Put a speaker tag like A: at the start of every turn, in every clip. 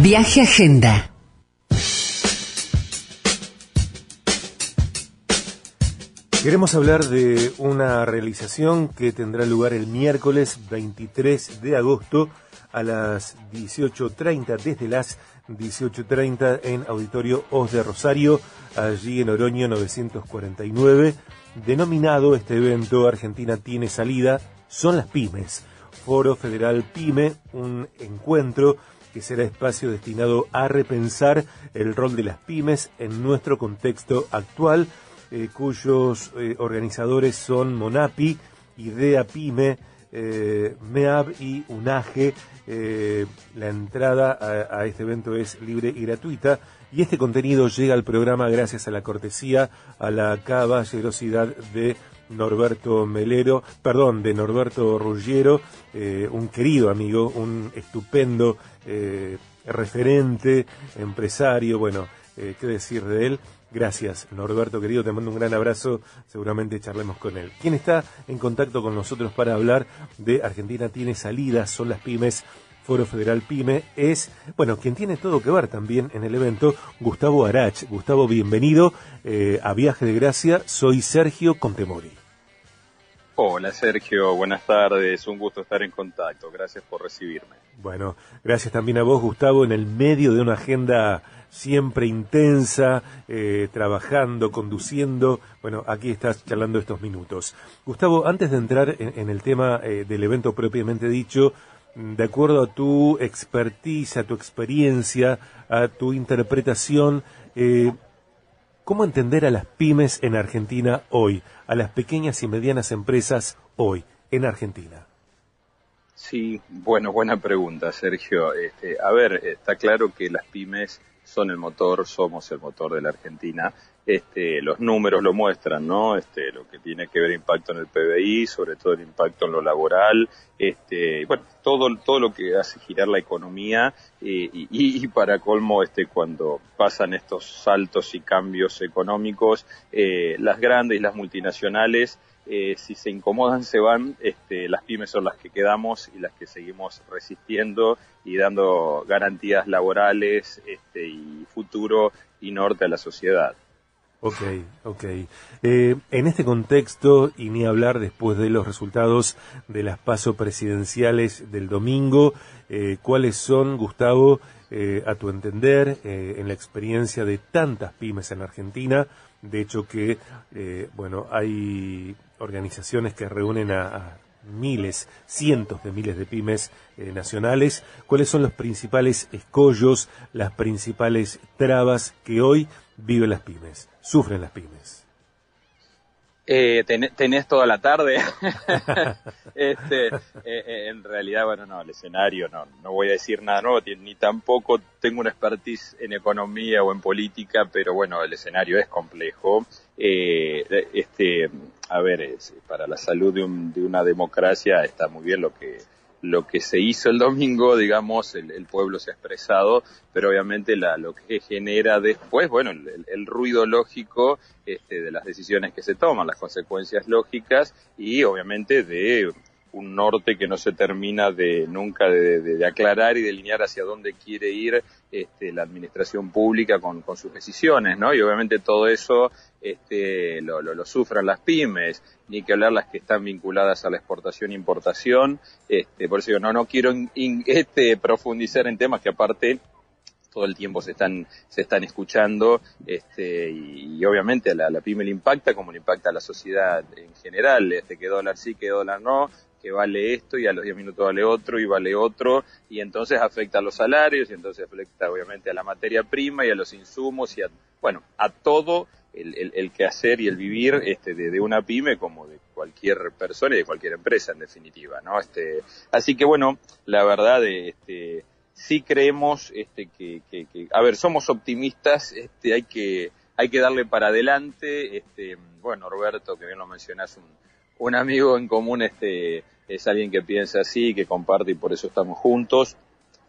A: Viaje Agenda.
B: Queremos hablar de una realización que tendrá lugar el miércoles 23 de agosto a las 18.30, desde las 18.30 en Auditorio Os de Rosario, allí en Oroño 949. Denominado este evento Argentina tiene salida, son las pymes. Foro Federal Pyme, un encuentro que será espacio destinado a repensar el rol de las pymes en nuestro contexto actual, eh, cuyos eh, organizadores son Monapi, Idea Pyme, eh, MEAB y UNAGE. la entrada a, a, este evento es libre y gratuita y este contenido llega al programa gracias a la cortesía, a la caballerosidad de Norberto Melero, perdón, de Norberto Ruggiero, eh, un querido amigo, un estupendo eh, referente, empresario, bueno, eh, qué decir de él. Gracias, Norberto querido, te mando un gran abrazo, seguramente charlemos con él. ¿Quién está en contacto con nosotros para hablar de Argentina tiene salidas, son las pymes Foro Federal Pyme, es, bueno, quien tiene todo que ver también en el evento, Gustavo Arach. Gustavo, bienvenido eh, a Viaje de Gracia. Soy Sergio Contemori.
C: Hola Sergio, buenas tardes, un gusto estar en contacto, gracias por recibirme.
B: Bueno, gracias también a vos Gustavo en el medio de una agenda siempre intensa, eh, trabajando, conduciendo. Bueno, aquí estás charlando estos minutos. Gustavo, antes de entrar en, el tema eh, del evento propiamente dicho, de acuerdo a tu expertise, a tu experiencia, a tu interpretación, eh, ¿cómo entender a las pymes en Argentina hoy, a las pequeñas y medianas empresas hoy en Argentina?
C: Sí, bueno, buena pregunta, Sergio. Este, a ver, está claro que las pymes son el motor, somos el motor de la Argentina. Este, los números lo muestran, ¿no? Este, lo que tiene que ver impacto en el PBI, sobre todo el impacto en lo laboral, este, bueno, todo, todo lo que hace girar la economía eh, y, y, para colmo, este, cuando pasan estos saltos y cambios económicos, eh, las grandes y las multinacionales eh, si se incomodan se van, este, las pymes son las que quedamos y las que seguimos resistiendo y dando garantías laborales este, y futuro y norte a la sociedad.
B: Ok, ok. Eh, en este contexto, y ni hablar después de los resultados de las pasos presidenciales del domingo, eh, ¿cuáles son, Gustavo, a tu entender, en la experiencia de tantas pymes en Argentina, de hecho que, eh, bueno, hay organizaciones que reúnen a, miles, cientos de miles de pymes eh, nacionales. ¿Cuáles son los principales escollos, las principales trabas que hoy viven las pymes, sufren las pymes?
C: Eh, tenés toda la tarde. este, eh, eh, en realidad, bueno, no, el escenario, no, no voy a decir nada nuevo, ni tampoco tengo una expertise en economía o en política, pero bueno, el escenario es complejo. Eh, este, a ver, para la salud de, de una democracia está muy bien lo que lo que se hizo el domingo, digamos, el, pueblo se ha expresado, pero obviamente la, lo que genera después, bueno, el, ruido lógico este, de las decisiones que se toman, las consecuencias lógicas y obviamente de un norte que no se termina de nunca de, aclarar y delinear hacia dónde quiere ir este, la administración pública con, sus decisiones, ¿no? Y obviamente todo eso este, lo, lo, sufran las pymes, ni que hablar las que están vinculadas a la exportación e importación. Este, por eso yo no, no quiero este, profundizar en temas que aparte todo el tiempo se están se están escuchando este y, obviamente a la, la, pyme le impacta como le impacta a la sociedad en general este que dólar sí que dólar no que vale esto y a los 10 minutos vale otro y vale otro y entonces afecta a los salarios y entonces afecta obviamente a la materia prima y a los insumos y a, bueno, a todo el, el, el quehacer y el vivir este, de, una pyme como de cualquier persona y de cualquier empresa en definitiva, ¿no? Este, así que bueno, la verdad, este, sí creemos este, que, que, que, a ver, somos optimistas, este, hay que, hay que darle para adelante, este, bueno, Roberto, que bien lo mencionas, un, un amigo en común este, es alguien que piensa así, que comparte y por eso estamos juntos.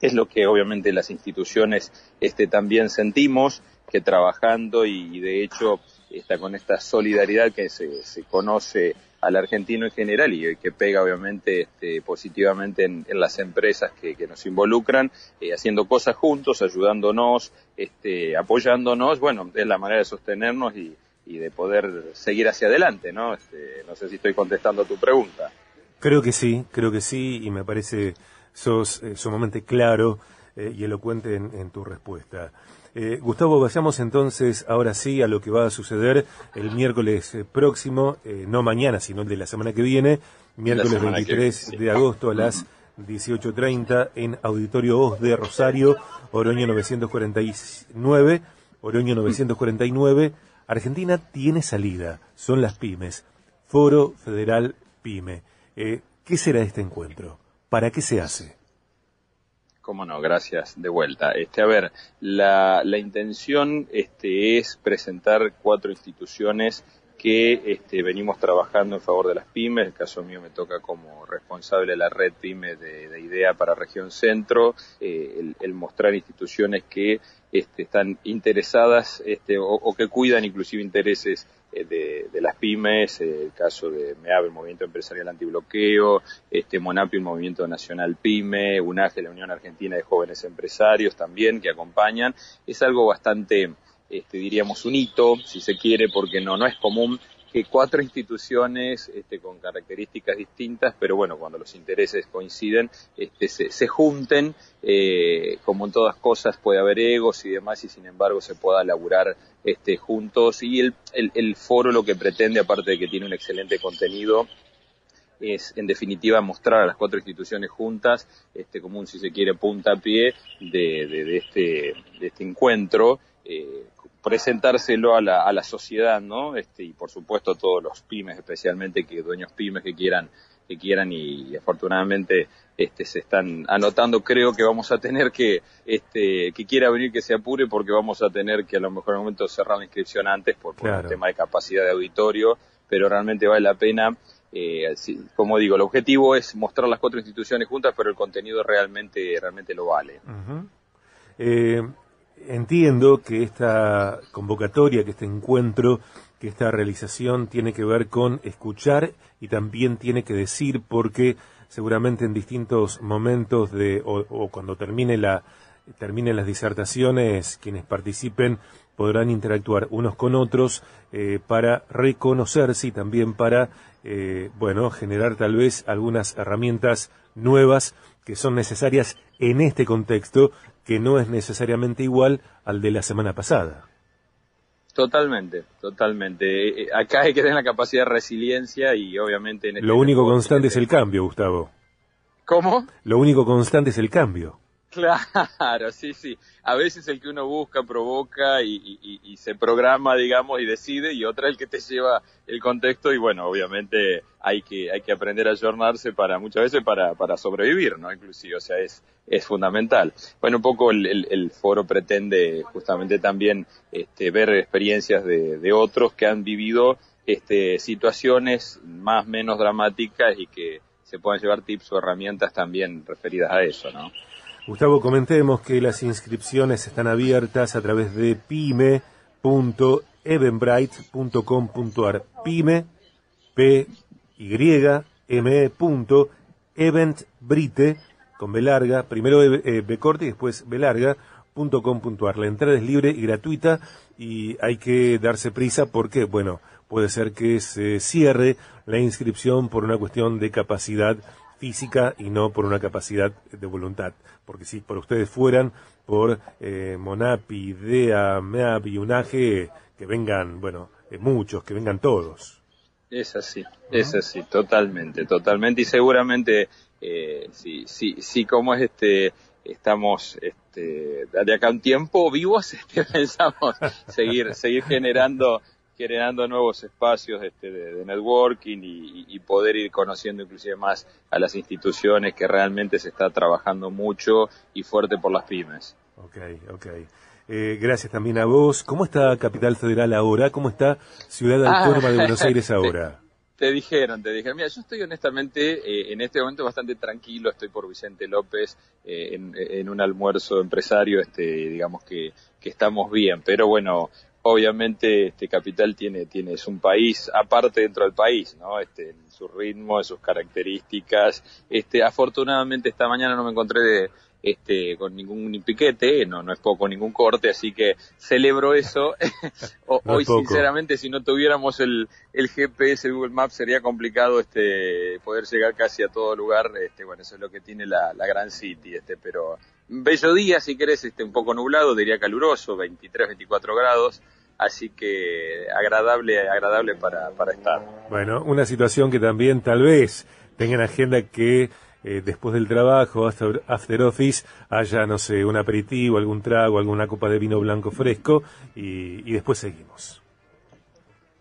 C: Es lo que obviamente las instituciones este, también sentimos, que trabajando y, de hecho está con esta solidaridad que se, se conoce al argentino en general y que pega obviamente este, positivamente en, las empresas que, nos involucran, eh, haciendo cosas juntos, ayudándonos, este, apoyándonos, bueno, es la manera de sostenernos y, de poder seguir hacia adelante, ¿no? Este, no sé si estoy contestando tu pregunta.
B: Creo que sí, creo que sí, y me parece sos eh, sumamente claro eh, y elocuente en tu respuesta. Eh, Gustavo, vayamos entonces ahora sí a lo que va a suceder el miércoles próximo, eh, no mañana, sino el de la semana que viene, miércoles 23 de agosto a las 18.30 en Auditorio Oz de Rosario, Oroño 949, Oroño 949. Argentina tiene salida, son las pymes, Foro Federal Pyme. ¿Qué será este encuentro? ¿Para qué se hace?
C: Cómo no, gracias de vuelta. Este, a ver, la, la intención este, es presentar cuatro instituciones que este, venimos trabajando en favor de las pymes. En el caso mío me toca como responsable de la red pyme de, IDEA para Región Centro, eh, el, mostrar instituciones que este, están interesadas este, o, que cuidan inclusive intereses eh, de, las pymes, eh, el caso de MEAB, el Movimiento Empresarial Antibloqueo, este, MONAPI, el Movimiento Nacional PYME, UNAGE, la Unión Argentina de Jóvenes Empresarios también, que acompañan. Es algo bastante, este, diríamos, un hito, si se quiere, porque no, no es común que cuatro instituciones este, con características distintas, pero bueno, cuando los intereses coinciden, este, se, junten, eh, como en todas cosas puede haber egos y demás, y sin embargo se pueda laburar este, juntos. Y el, el, foro lo que pretende, aparte de que tiene un excelente contenido, es en definitiva mostrar a las cuatro instituciones juntas este como un si se quiere puntapié de, de, de este de este encuentro eh, presentárselo a la, a la sociedad, ¿no? Este, y por supuesto todos los pymes, especialmente que dueños pymes que quieran que quieran y, afortunadamente este se están anotando. Creo que vamos a tener que este que quiera venir que se apure porque vamos a tener que a lo mejor en un momento cerrar la inscripción antes por, por el tema de capacidad de auditorio pero realmente vale la pena eh, como digo el objetivo es mostrar las cuatro instituciones juntas pero el contenido realmente realmente lo vale
B: entiendo que esta convocatoria, que este encuentro, que esta realización tiene que ver con escuchar y también tiene que decir porque seguramente en distintos momentos de o, cuando termine la terminen las disertaciones quienes participen podrán interactuar unos con otros eh, para reconocerse y también para eh, bueno generar tal vez algunas herramientas nuevas que son necesarias en este contexto que no es necesariamente igual al de la semana pasada.
C: Totalmente, totalmente. Eh, eh, acá hay que tener la capacidad de resiliencia y obviamente... En
B: este Lo único constante es el cambio, Gustavo.
C: ¿Cómo?
B: Lo único constante es el cambio.
C: Claro, sí, sí. A veces el que uno busca provoca y, se programa, digamos, y decide, y otra el que te lleva el contexto y bueno, obviamente hay que hay que aprender a ayornarse para muchas veces para, para sobrevivir, ¿no? Inclusive, o sea, es es fundamental. Bueno, un poco el, foro pretende justamente también este, ver experiencias de, de otros que han vivido este, situaciones más menos dramáticas y que se puedan llevar tips o herramientas también referidas a eso, ¿no?
B: Gustavo, comentemos que las inscripciones están abiertas a través de pyme.eventbrite.com.ar. Pyme, P, Y, M, e, punto, con B larga, primero eh, B, corte y después B larga, punto La entrada es libre y gratuita y hay que darse prisa porque, bueno, puede ser que se cierre la inscripción por una cuestión de capacidad física y no por una capacidad de voluntad. Porque si por ustedes fueran por eh, Monapi, DEA, MEAP y UNAGE, que vengan, bueno, eh, muchos, que vengan todos.
C: Es así, es así, totalmente, totalmente. Y seguramente, eh, sí, sí, sí, como es este, estamos este, de acá un tiempo vivos, este, pensamos seguir, seguir generando generando nuevos espacios este, de, networking y, poder ir conociendo inclusive más a las instituciones que realmente se está trabajando mucho y fuerte por las pymes.
B: Ok, ok. Eh, gracias también a vos. ¿Cómo está Capital Federal ahora? ¿Cómo está Ciudad ah, Autónoma de Buenos Aires ahora?
C: Te, dijeron, te dijeron. Mira, yo estoy honestamente eh, en este momento bastante tranquilo. Estoy por Vicente López eh, en, en, un almuerzo empresario, este, digamos que, que estamos bien. Pero bueno, obviamente este Capital tiene, tiene, es un país aparte dentro del país, ¿no? Este, en su ritmo, en sus características. Este, afortunadamente esta mañana no me encontré de, este, con ningún piquete, no, no es poco ningún corte, así que celebro eso. Hoy, sinceramente, si no tuviéramos el, el GPS, Google Maps, sería complicado este, poder llegar casi a todo lugar. Este, bueno, eso es lo que tiene la, la Gran City, este, pero bello día, si querés, este, un poco nublado, diría caluroso, 23, 24 grados así que agradable, agradable para, para estar.
B: Bueno, una situación que también tal vez tenga en agenda que eh, después del trabajo, after, after, office, haya, no sé, un aperitivo, algún trago, alguna copa de vino blanco fresco y, después seguimos.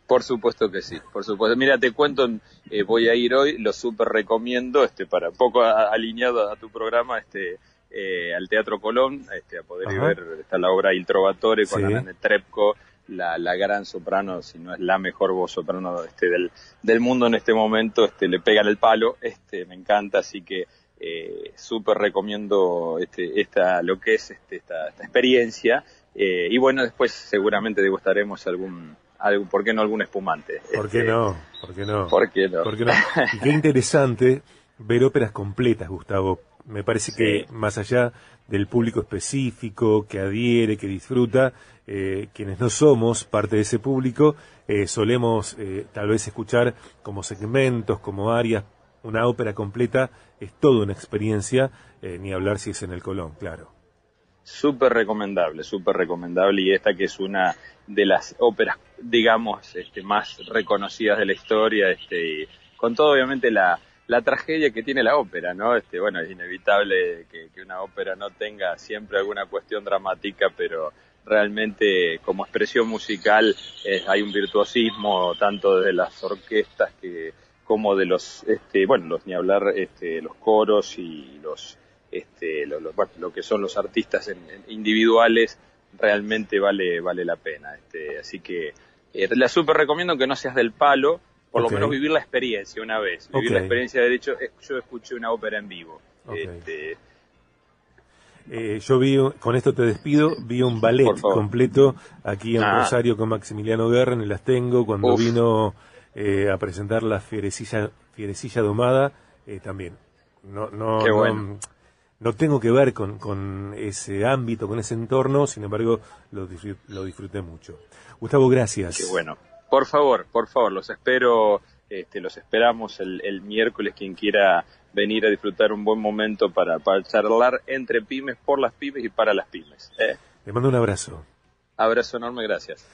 C: Por supuesto que sí, por supuesto. Mira, te cuento, eh, voy a ir hoy, lo súper recomiendo, este, para poco alineado a tu programa, este, eh, al Teatro Colón, este, a poder ir ver, está la obra Il Trovatore con sí. Trepco, la, la, gran soprano, si no es la mejor voz soprano este, del, del mundo en este momento, este, le pegan el palo, este, me encanta, así que eh, súper recomiendo este, esta, lo que es este, esta, esta experiencia. Eh, y bueno, después seguramente degustaremos algún, algún, ¿por qué no algún espumante?
B: ¿Por qué
C: este,
B: no? ¿Por qué no?
C: ¿Por qué no?
B: ¿Por qué no? Qué interesante ver óperas completas, Gustavo. Me parece sí. que más allá del público específico que adhiere, que disfruta, eh, quienes no somos parte de ese público, eh, solemos eh, tal vez escuchar como segmentos, como áreas, una ópera completa es toda una experiencia, ni hablar si es en el Colón, claro.
C: Súper recomendable, súper recomendable y esta que es una de las óperas, digamos, este, más reconocidas de la historia, este, con todo obviamente la, la tragedia que tiene la ópera, ¿no? Este, bueno, es inevitable que, una ópera no tenga siempre alguna cuestión dramática, pero realmente como expresión musical eh, hay un virtuosismo tanto de las orquestas que como de los este bueno los ni hablar este los coros y los este lo, lo, lo que son los artistas en individuales realmente vale vale la pena este así que eh, la super recomiendo que no seas del palo por okay. lo menos vivir la experiencia una vez vivir okay. la experiencia de hecho eh, yo escuché una ópera en vivo okay. este
B: eh, yo vi, con esto te despido, vi un ballet completo aquí en ah. Rosario con Maximiliano Guerra en el Astengo, cuando Uf. vino eh, a presentar la Fierecilla, Fierecilla Domada, eh, también. No, no,
C: bueno.
B: no, no, tengo que ver con, con, ese ámbito, con ese entorno, sin embargo, lo, disfruté, lo disfruté mucho. Gustavo, gracias.
C: Qué bueno. Por favor, por favor, los espero, este, los esperamos el, el miércoles, quien quiera venir a disfrutar un buen momento para, para charlar entre pymes, por las pymes y para las pymes. ¿eh?
B: Le mando un abrazo.
C: Abrazo enorme, gracias.